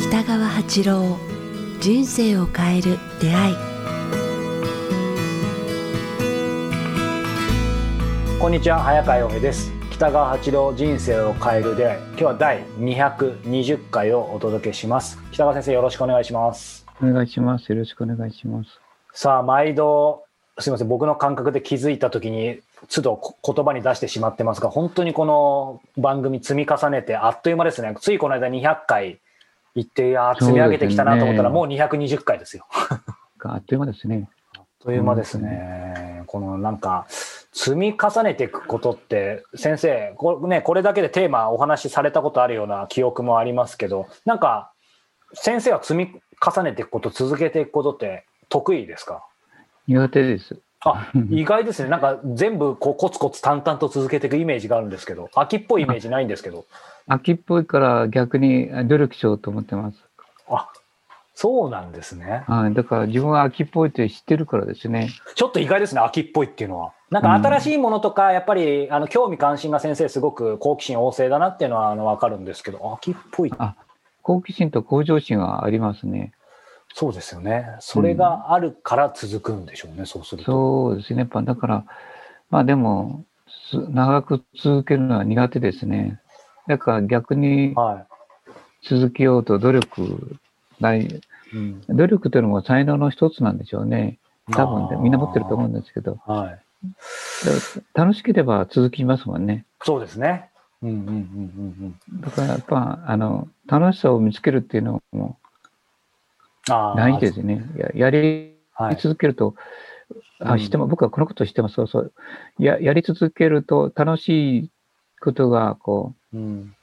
北川八郎人生を変える出会い。こんにちは早川洋平です。北川八郎人生を変える出会い。今日は第220回をお届けします。北川先生よろしくお願いします。お願いします。よろしくお願いします。さあ毎度すみません。僕の感覚で気づいた時に都度こ言葉に出してしまってますが本当にこの番組積み重ねてあっという間ですね。ついこの間200回行っていやー積み上げてきたなと思ったらもう220回ですよ。あっという間ですね。あっという間ですね。このなんか積み重ねていくことって先生こ,、ね、これだけでテーマお話しされたことあるような記憶もありますけどなんか先生は積み重ねていくこと続けていくことって得意ですか？苦手です。あ意外ですねなんか全部こうコツコツ淡々と続けていくイメージがあるんですけど秋っぽいイメージないんですけど秋っぽいから逆に努力しようと思ってます。あそうなんですねはい。だから自分は秋っぽいって知ってるからですね。ちょっと意外ですね、秋っぽいっていうのは。なんか新しいものとか、やっぱり、あの、興味関心が先生すごく好奇心旺盛だなっていうのは、あの、わかるんですけど、秋っぽい。あ好奇心と向上心はありますね。そうですよね。それがあるから続くんでしょうね、そうすると。そうですね。やっぱだから、まあでも、す長く続けるのは苦手ですね。だから逆には続けようと努力、ないい。うん。努力というのも才能の一つなんでしょうね。多分ねあーみんな持ってると思うんですけど。はい。だ楽しければ続きますもんね。そうですね。うんうんうんうんだからやっぱ、あの、楽しさを見つけるっていうのも。大事ですね。ややりはい。続けると、あ、うん知っても、僕はこのこと知ってます。そうそう。や、やり続けると楽しいことが、こうん。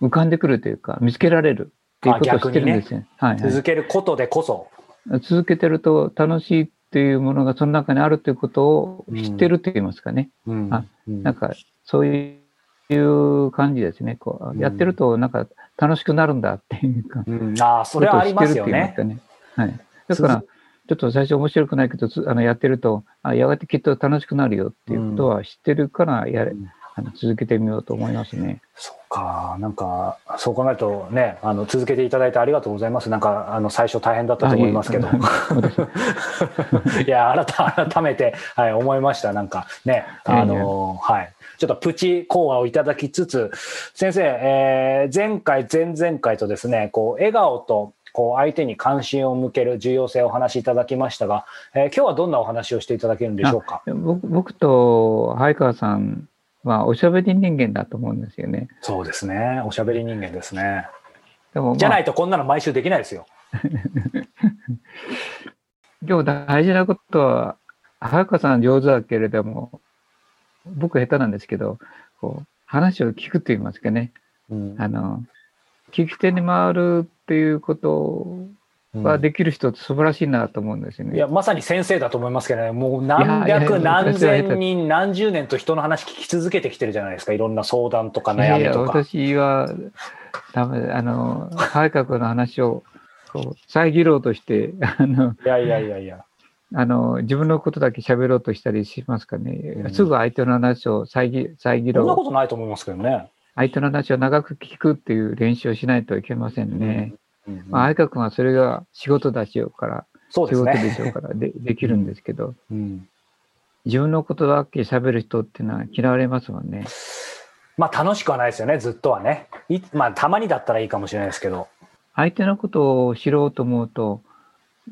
う、浮かんでくるというか、見つけられるっていうことを知ってるんですよ。はい、は続けることでこそ。い。続けてると楽しいっていうものがその中にあるということを知ってるって言いますかね。うんあうんなんか、そういう感じですね。こう、やってると、なんか、楽しくなるんだっていうか。うん、ああ、それはありますよね。ことを知ってるって言いますかね。はい。だから、ちょっと最初面白くないけど、つあのやってるとあ、やがてきっと楽しくなるよっていうことは知ってるからやれ、うんあの続けてみようと思いますね。そうか、なんか、そう考えるとね、あの、続けていただいてありがとうございます。なんか、あの、最初大変だったと思いますけど。いや、改改めて、はい、思いました。なんか、ね、あの、はい。ちょっとプチ講話をいただきつつ、先生、えー前回、前々回とですね、こう、笑顔と、こう、相手に関心を向ける重要性をお話しいただきましたが、えー今日はどんなお話をしていただけるんでしょうか？僕僕と早川さんはおしゃべり人間だと思うんですよね。そうですね。おしゃべり人間ですね。でも、まあ、じゃないとこんなの毎週できないですよ。今日大事なことは、早川さん上手だけれども、僕下手なんですけど、こう話を聞くと言いますかね。うんあの、聞き手に回るっていうことができる人って素晴らしいなと思うんですよね。いや、まさに先生だと思いますけどね、もう何百いやいや何千人、何十年と人の話聞き続けてきてるじゃないですか。いろんな相談とかいやいや悩みとか。私は、ダメ、あの、早川君の話を、こう、遮ろうとして、あの、いやいやいやいや。あの、自分のことだけ喋ろうとしたりしますかね？うんすぐ相手の話を遮遮そんなころう。とないと思いますけどね。相手の話を長く聞くっていう練習をしないといけませんね。うんまあ、相川君はそれが仕事だしようから、そうです仕事でね。しょうからで、できるんですけど、うん自分のことだけ喋る人っていうのは嫌われますもんね。まあ楽しくはないですよね、ずっとはね。いまあたまにだったらいいかもしれないですけど。相手のことを知ろうと思うと、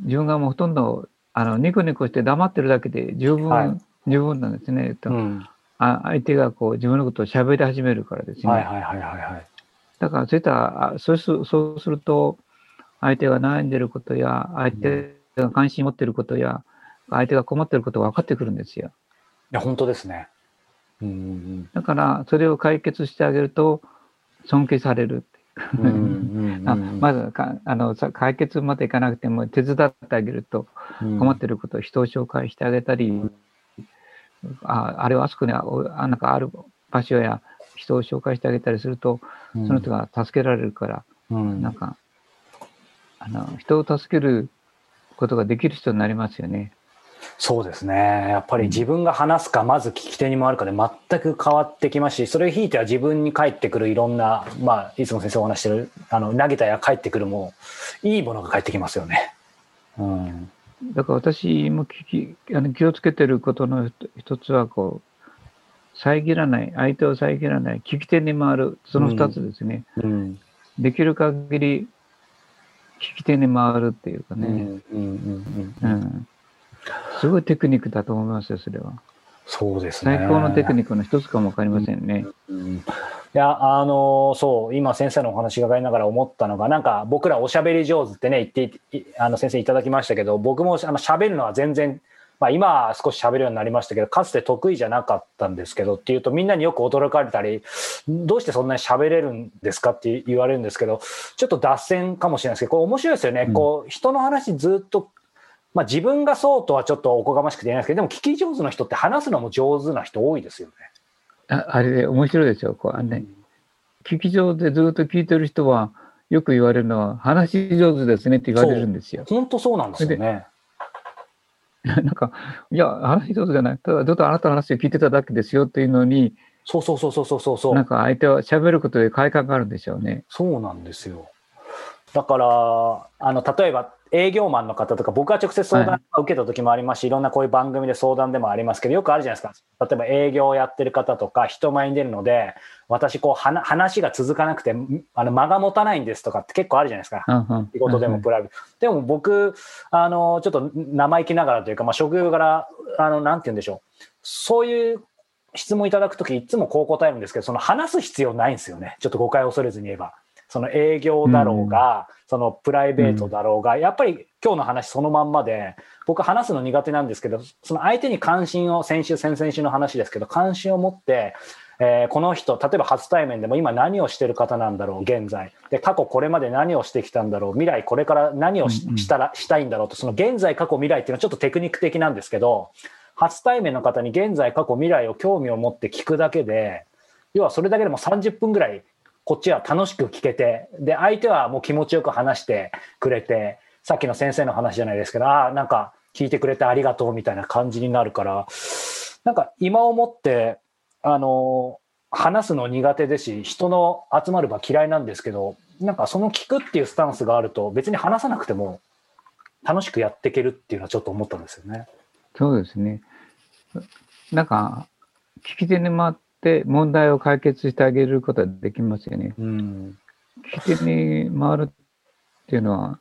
自分がもうほとんど、あの、ニコニコして黙ってるだけで十分、はい十分なんですね。とうん。あ相手がこう自分のことを喋り始めるからですね。はいはいはいはいはい。だからそういった、あそうすそうすると、相手が悩んでることや、相手が関心持ってることや、相手が困ってることが分かってくるんですよ。いや、本当ですね。うんうんだから、それを解決してあげると、尊敬される。まずかあのさ解決までいかなくても手伝ってあげるとうん。困ってることを人を紹介してあげたり、ああれはあそこにあなんかある場所や人を紹介してあげたりすると、その人が助けられるから、うん。なんかあの人を助けることができる人になりますよね。そうですね。やっぱり自分が話すか、まず聞き手に回るかで全く変わってきますし、それをひいては自分に返ってくるいろんな、まあ、いつも先生お話してる、あの、投げたや返ってくるも、いいものが返ってきますよね。うん。だから私も聞きあの気をつけてることの一つは、こう、遮らない、相手を遮らない、聞き手に回る、その二つですね。うん、うん、できる限り、聞き手に回るっていうかね。うん、うん、うん。すごいテクニックだと思いますよ、それは。そうですね。最高のテクニックの一つかもわかりませんね。うん、いや、あのそう、今先生のお話伺いながら思ったのが、なんか僕らおしゃべり上手ってね、言って、あの先生いただきましたけど、僕もあの喋るのは全然、まあ今は少し喋るようになりましたけど、かつて得意じゃなかったんですけどっていうと、みんなによく驚かれたり、どうしてそんなに喋れるんですかって言われるんですけど、ちょっと脱線かもしれないですけど、これ面白いですよね。うん、こう、人の話ずっとまあ自分がそうとはちょっとおこがましくて言えないですけど、でも聞き上手な人って話すのも上手な人多いですよね。ああれで面白いですよ。こうあのね、聞き上手でずっと聞いてる人は、よく言われるのは、話し上手ですねって言われるんですよ。本当そうなんですよね。なんか、いや、話し上手じゃない。ただ、ずっとあなたの話を聞いてただけですよっていうのに、そうそうそうそうそうそう。なんか相手は喋ることで快感があるんでしょうね。そうなんですよ。だから、あの、例えば、営業マンの方とか、僕は直接相談を受けた時もありますし、はい、いろんなこういう番組で相談でもありますけど、よくあるじゃないですか。例えば営業をやってる方とか、人前に出るので、私こう話が続かなくて、あの間が持たないんですとかって結構あるじゃないですか。仕事でもプライベート。でも僕、あの、ちょっと生意気ながらというか、まあ、職業柄、あの、なんて言うんでしょう。そういう質問いただくとき、いつもこう答えるんですけど、その話す必要ないんですよね。ちょっと誤解を恐れずに言えば。その営業だろうが、そのプライベートだろうが、やっぱり今日の話そのまんまで、僕話すの苦手なんですけど、その相手に関心を、先週、先々週の話ですけど、関心を持って、えー、この人、例えば初対面でも今何をしてる方なんだろう、現在。で、過去これまで何をしてきたんだろう、未来これから何をしたら、したいんだろうと、その現在、過去、未来っていうのはちょっとテクニック的なんですけど、初対面の方に現在、過去、未来を興味を持って聞くだけで、要はそれだけでも30分ぐらいこっちは楽しく聞けて、で、相手はもう気持ちよく話してくれて、さっきの先生の話じゃないですけど、ああ、なんか聞いてくれてありがとうみたいな感じになるから、なんか今思って、あの、話すの苦手ですし、人の集まる場嫌いなんですけど、なんかその聞くっていうスタンスがあると、別に話さなくても楽しくやっていけるっていうのはちょっと思ったんですよね。そうですね。なんか、聞き手に回っって問題を解決してあげることはできますよね。うん。聞き手に回るっていうのは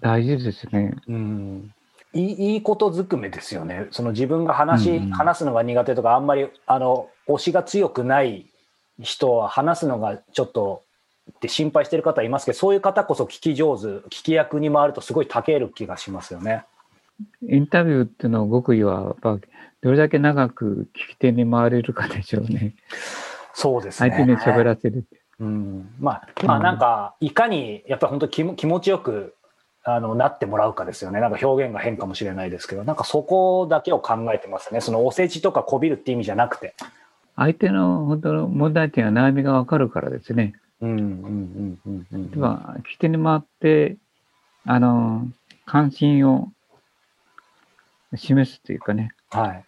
大事ですね。うん。いいいいことずくめですよね。その自分が話、うん、話すのが苦手とか、あんまり、あの、推しが強くない人は話すのがちょっとって心配してる方いますけど、そういう方こそ聞き上手、聞き役に回るとすごいたける気がしますよね。インタビューっていうの極意は、やっぱどれだけ長く聞き手に回れるかでしょうね。そうですね。相手に喋らせる。うん、まあ、まあ、なんか、いかに、やっぱり本当気気持ちよく、あの、なってもらうかですよね。なんか表現が変かもしれないですけど、なんかそこだけを考えてますね。そのお世辞とかこびるって意味じゃなくて。相手の本当の問題点や悩みがわかるからですね。うんうんうんうんうん。では、聞き手に回って、あの、関心を示すというかね。はい。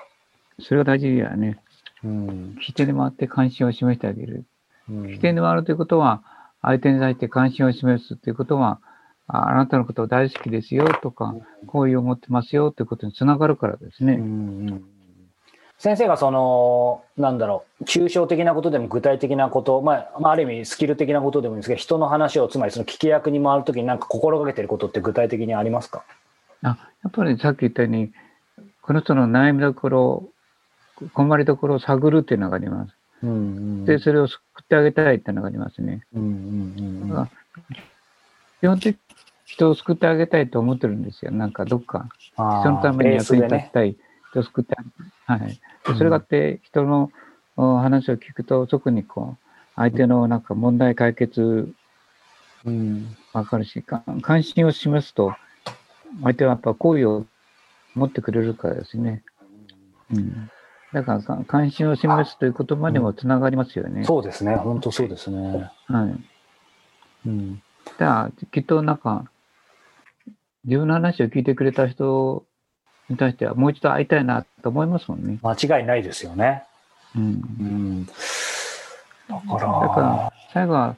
それが大事やね。うん。聞き手に回って関心を示してあげる。うん、聞き手に回るということは、相手に対して関心を示すということは、ああなたのことを大好きですよとか、好意を持ってますよということにつながるからですね。うん、先生がその、なんだろう、抽象的なことでも具体的なこと、まあ、まあ、ある意味スキル的なことでもいいんですけど、人の話を、つまりその聞き役に回るときに何か心がけてることって具体的にありますか？あやっぱりさっき言ったように、この人の悩みどころ、困りどころを探るっていうのがあります。うんうん、で、それを救ってあげたいっていうのがありますね。うんうんうん、基本的に人を救ってあげたいと思ってるんですよ。なんかどっか。人のために役に立ちたい。ね、人を救ってあげたい。はい。でそれがあって人の話を聞くと、特にこう、相手のなんか問題解決、うん、わかるし、関心を示すと、相手はやっぱ好意を持ってくれるからですね。うん。だから関心を示すという言葉にもつながりますよね。そうですね。本当そうですね。はい。うん。だからきっとなんか、自分の話を聞いてくれた人に対してはもう一度会いたいなと思いますもんね。間違いないですよね。うん。うん、だから、だから最後は、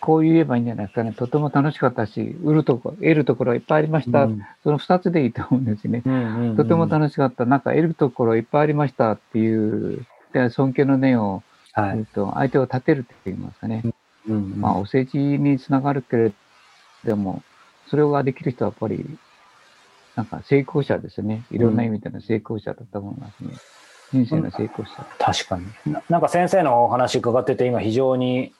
こう言えばいいんじゃないですかね。とても楽しかったし、売るとこ、得るところいっぱいありました。うん、その二つでいいと思うんですね、うんうんうん。とても楽しかった。なんか得るところいっぱいありましたっていう、で尊敬の念を、はい、と相手を立てるって言いますかね。うんうん、まあ、お世辞につながるけれども、それができる人はやっぱり、なんか成功者ですね。いろんな意味での成功者だと思いますね。人生の成功者。確かにな。なんか先生のお話伺ってて、今非常に、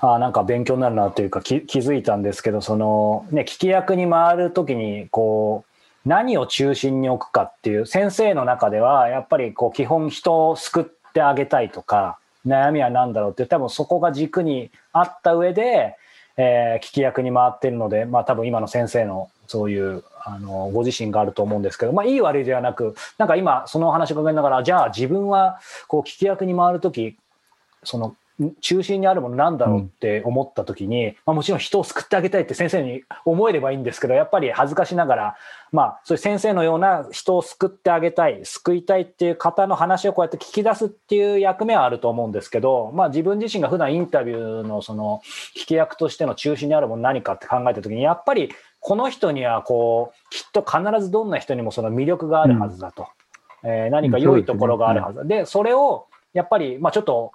あなんか勉強になるなというか気気づいたんですけど、その、ね、聞き役に回るときに、こう、何を中心に置くかっていう、先生の中では、やっぱりこう、基本人を救ってあげたいとか、悩みは何だろうって多分そこが軸にあった上で、えー、聞き役に回ってるので、まあ多分今の先生のそういうあのご自身があると思うんですけど、まあいい悪いではなく、なんか今そのお話を伺いながら、じゃあ自分はこう聞き役に回るとき、その中心にあるものなんだろうって思った時に、うん、まあ、もちろん人を救ってあげたいって先生に思えればいいんですけどやっぱり恥ずかしながら、まあ、そういう先生のような人を救ってあげたい救いたいっていう方の話をこうやって聞き出すっていう役目はあると思うんですけど、まあ、自分自身が普段インタビューのその聞き役としての中心にあるもの何かって考えた時にやっぱりこの人にはこうきっと必ずどんな人にもその魅力があるはずだと、うん、えー、何か良いところがあるはずだ、でそれをやっぱり、まあ、ちょっと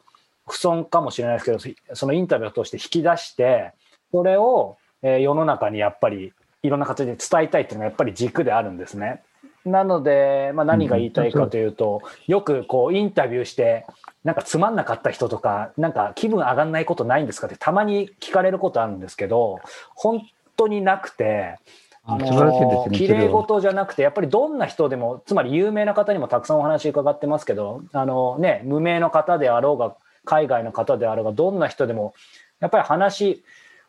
不損かもしれないですけど、そのインタビューを通して引き出して、それを、え世の中にやっぱりいろんな形で伝えたいっていうのがやっぱり軸であるんですね。なので、まあ、何が言いたいかというと、よくこうインタビューして、なんかつまんなかった人とか、なんか気分上がんないことないんですかってたまに聞かれることあるんですけど、本当になくて、あの。綺麗事じゃなくて、やっぱりどんな人でも、つまり有名な方にもたくさんお話伺ってますけど、あのね、無名の方であろうが、海外の方であるがどんな人でもやっぱり話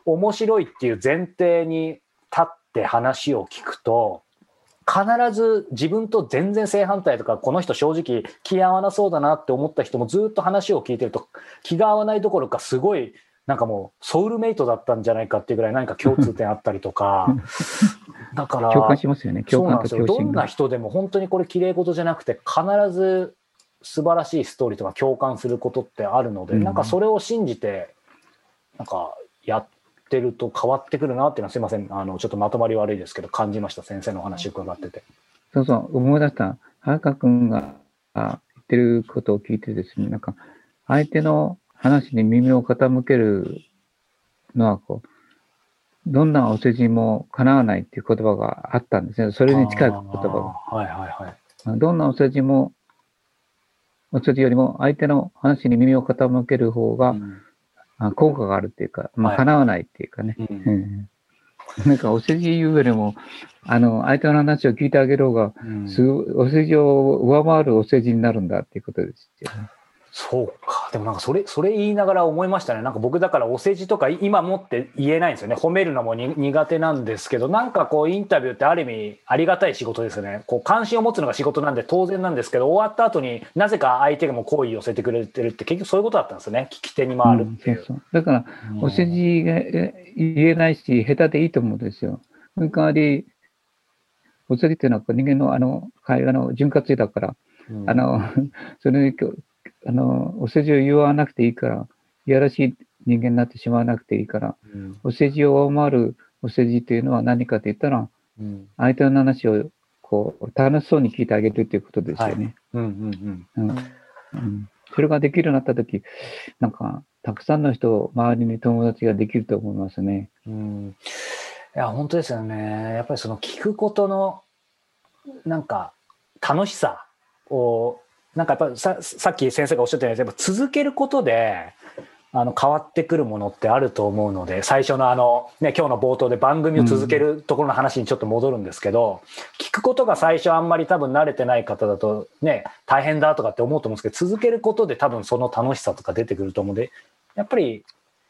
面白いっていう前提に立って話を聞くと必ず自分と全然正反対とかこの人正直気合わなそうだなって思った人もずっと話を聞いてると気が合わないどころかすごいなんかもうソウルメイトだったんじゃないかっていうぐらい何か共通点あったりとか。だから共感しますよね。共感とどんな人でも本当にこれ綺麗事じゃなくて必ず素晴らしいストーリーとか共感することってあるので、うん、なんかそれを信じてなんかやってると変わってくるなっていうのはすいません。あのちょっとまとまり悪いですけど感じました。先生のお話伺ってて。そうそう。思い出した早川君が言ってることを聞いてですねなんか相手の話に耳を傾けるのはこうどんなお世辞も叶わないっていう言葉があったんですね。それに近い言葉が。はいはいはい。どんなお世辞もお釣りよりも相手の話に耳を傾ける方が、うん、効果があるっていうか、まあ、叶わないっていうかね。はいうんなんかお世辞言うよりも、あの、相手の話を聞いてあげる方が、すごい、お世辞を上回るお世辞になるんだっていうことですよね。そうか。でもなんかそれ、それ言いながら思いましたね。なんか僕だからお世辞とか今もって言えないんですよね。褒めるのも苦手なんですけど、なんかこうインタビューってある意味ありがたい仕事ですよね。こう関心を持つのが仕事なんで当然なんですけど、終わった後になぜか相手がも好意寄せてくれてるって結局そういうことだったんですよね。聞き手に回るっていう。うん、そうそうだから、お世辞が言えないし、下手でいいと思うんですよ。その代わり、お世辞っていうのは人間のあの会話の潤滑油だから、うん、あの、それあの、お世辞を言わなくていいから、いやらしい人間になってしまわなくていいから、うん、お世辞を上回るお世辞というのは何かと言ったら、うん、相手の話をこう楽しそうに聞いてあげるということですよね。それができるようになったとき、なんか、たくさんの人、周りに友達ができると思いますね。うん、いや、本当ですよね。やっぱりその聞くことの、なんか、楽しさをなんかやっぱささっき先生がおっしゃったようにやっぱ続けることであの変わってくるものってあると思うので最初のあの、ね、今日の冒頭で番組を続けるところの話にちょっと戻るんですけど、聞くことが最初あんまり多分慣れてない方だとね大変だとかって思うと思うんですけど続けることで多分その楽しさとか出てくると思うんでやっぱり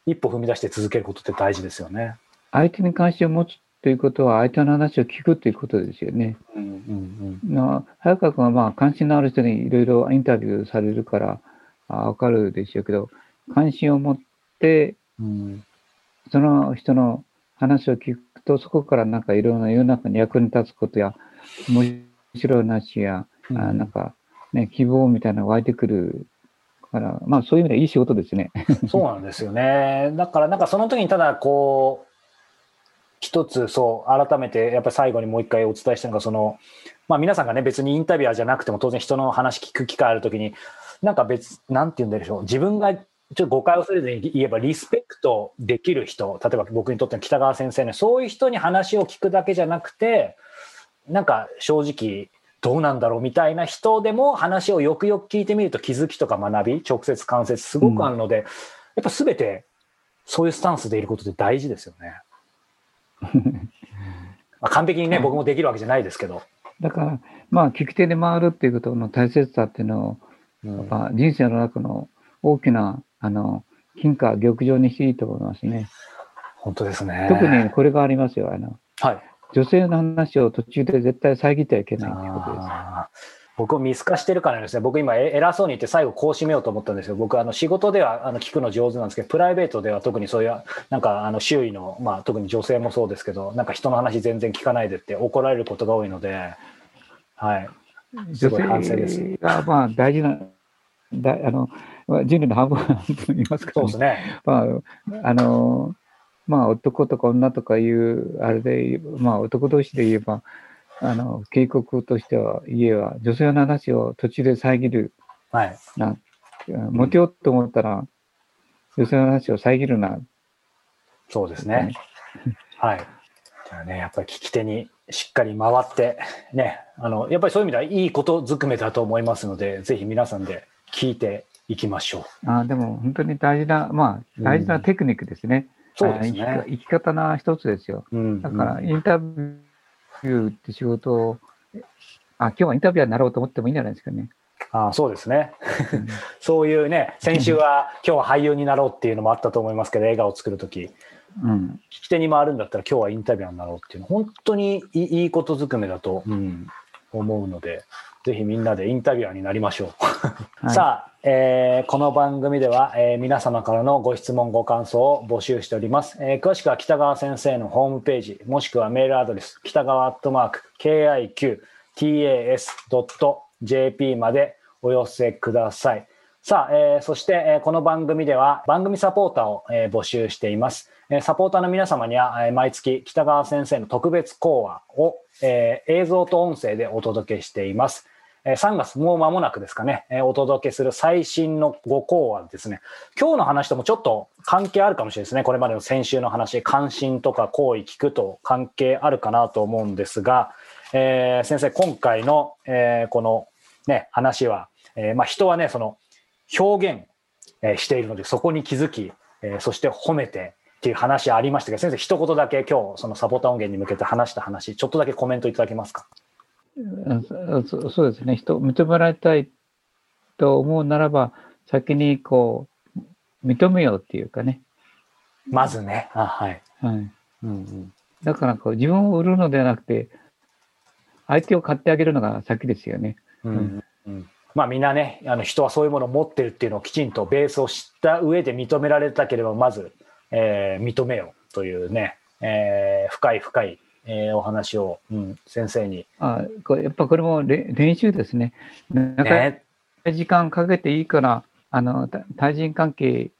一歩踏み出して続けることって大事ですよね。相手に関心を持つということは、相手の話を聞くということですよね。うんうんうん、早川君はまあ関心のある人にいろいろインタビューされるからわかるでしょうけど、関心を持って、うん、その人の話を聞くと、そこからなんかいろんな世の中に役に立つことや、面白い話や、うん、あなんか、ね、希望みたいなのが湧いてくるから、まあそういう意味ではいい仕事ですね。そうなんですよね。だからなんかその時にただこう、一つそう改めてやっぱり最後にもう一回お伝えしたのがその、まあ、皆さんがね別にインタビュアーじゃなくても当然人の話聞く機会ある時になんか別なんて言うんでしょう自分がちょっと誤解をするに言えばリスペクトできる人例えば僕にとっての北川先生ねそういう人に話を聞くだけじゃなくてなんか正直どうなんだろうみたいな人でも話をよくよく聞いてみると気づきとか学び直接間接すごくあるので、うん、やっぱ全てそういうスタンスでいることって大事ですよね。まあ完璧にね、僕もできるわけじゃないですけど。だから、まあ、聞き手で回るっていうことの大切さっていうのを、やっぱ人生の中の大きな、あの、金貨、玉上にしていいと思いますね。本当ですね。特にこれがありますよ。あの、はい。女性の話を途中で絶対遮ってはいけないっていうことです。僕を見透かしてるからですね、僕今偉そうに言って最後こう締めようと思ったんですよ。僕あの仕事ではあの聞くの上手なんですけど、プライベートでは特にそういう、なんかあの周囲の、まあ特に女性もそうですけど、なんか人の話全然聞かないでって怒られることが多いので、はい。すごい反省です。がまあ大事な、だあの人類の半分半分いますから、ね、そうですね。まあ、あの、まあ男とか女とかいう、あれで、まあ男同士で言えば、あの、警告としては、家は女性の話を途中で遮る。はい。な、モテようと思ったら、女性の話を遮るな。そうですね。はい。じゃあね、やっぱり聞き手にしっかり回って、ね、あの、やっぱりそういう意味ではいいことずくめだと思いますので、ぜひ皆さんで聞いていきましょう。あでも本当に大事な、まあ、大事なテクニックですね。うん、そうですね生き。方の一つですよ。うん、だから、インタビュー、ューって仕事を、あ、今日はインタビュアーになろうと思ってもいいんじゃないですかね。あそうですね。そういうね、先週は今日は俳優になろうっていうのもあったと思いますけど、映画を作るとき、うん、聞き手に回るんだったら今日はインタビュアーになろうっていうの、本当にいいことずくめだと、うん、思うので、ぜひみんなでインタビュアーになりましょう。はい、さあ、えー、この番組では、えー、皆様からのご質問、ご感想を募集しております。えー、詳しくは北川先生のホームページ、もしくはメールアドレス、北川アットマーク、KIQTAS.jp までお寄せください。さあ、えー、そして、えー、この番組では番組サポーターを、えー、募集しています。えー、サポーターの皆様には、えー、毎月北川先生の特別講話を、えー、映像と音声でお届けしています。3月もう間もなくですかね、お届けする最新の5項はですね、今日の話ともちょっと関係あるかもしれないですね。これまでの先週の話、関心とか好意聞くと関係あるかなと思うんですが、えー、先生、今回の、えー、このね、話は、えー、まあ人はね、その表現、えしているので、そこに気づき、えそして褒めて、っていう話ありましたけど、先生、一言だけ今日、そのサポーター音源に向けて話した話、ちょっとだけコメントいただけますか？そそうですね。人認められたいと思うならば先にこう認めようっていうかね。まずね。あはい、はい。うんうん、だからこう自分を売るのではなくて相手を買ってあげるのが先ですよね、うん、うん、まあみんなねあの人はそういうものを持ってるっていうのをきちんとベースを知った上で認められたければまず、えー、認めようというね、えー、深い深いえー、お話を、うん、先生に。あこれやっぱこれも練習ですね。なんか時間かけていいから、あの対人関係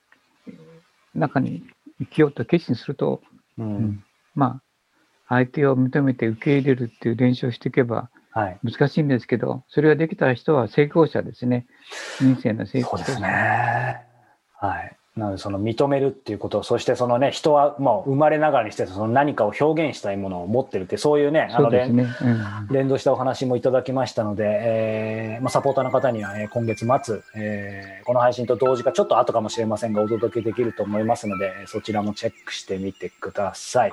中に生きようと決心すると、うん、うん、まあ、相手を認めて受け入れるっていう練習をしていけば、難しいんですけど、はい、それができた人は成功者ですね。人生の成功者。そうですね。はい。なのでその認めるっていうことそしてそのね人はもう生まれながらにしてその何かを表現したいものを持ってるってそういうねあのうん、連動したお話もいただきましたので、えーまあ、サポーターの方には、えー、今月末、えー、この配信と同時かちょっと後かもしれませんがお届けできると思いますのでそちらもチェックしてみてください。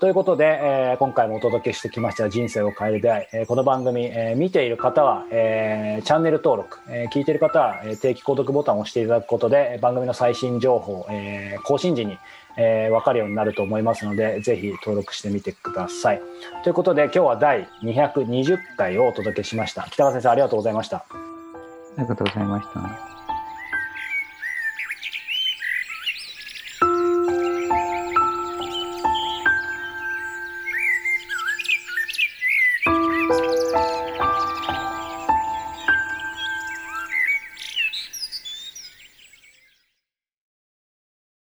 ということで、えー、今回もお届けしてきました人生を変える出会い、えー、この番組、えー、見ている方は、えー、チャンネル登録、えー、聞いている方は、えー、定期購読ボタンを押していただくことで番組の最新情報、えー、更新時に、えー、分かるようになると思いますのでぜひ登録してみてください。ということで今日は第220回をお届けしました。北川先生ありがとうございました。ありがとうございました。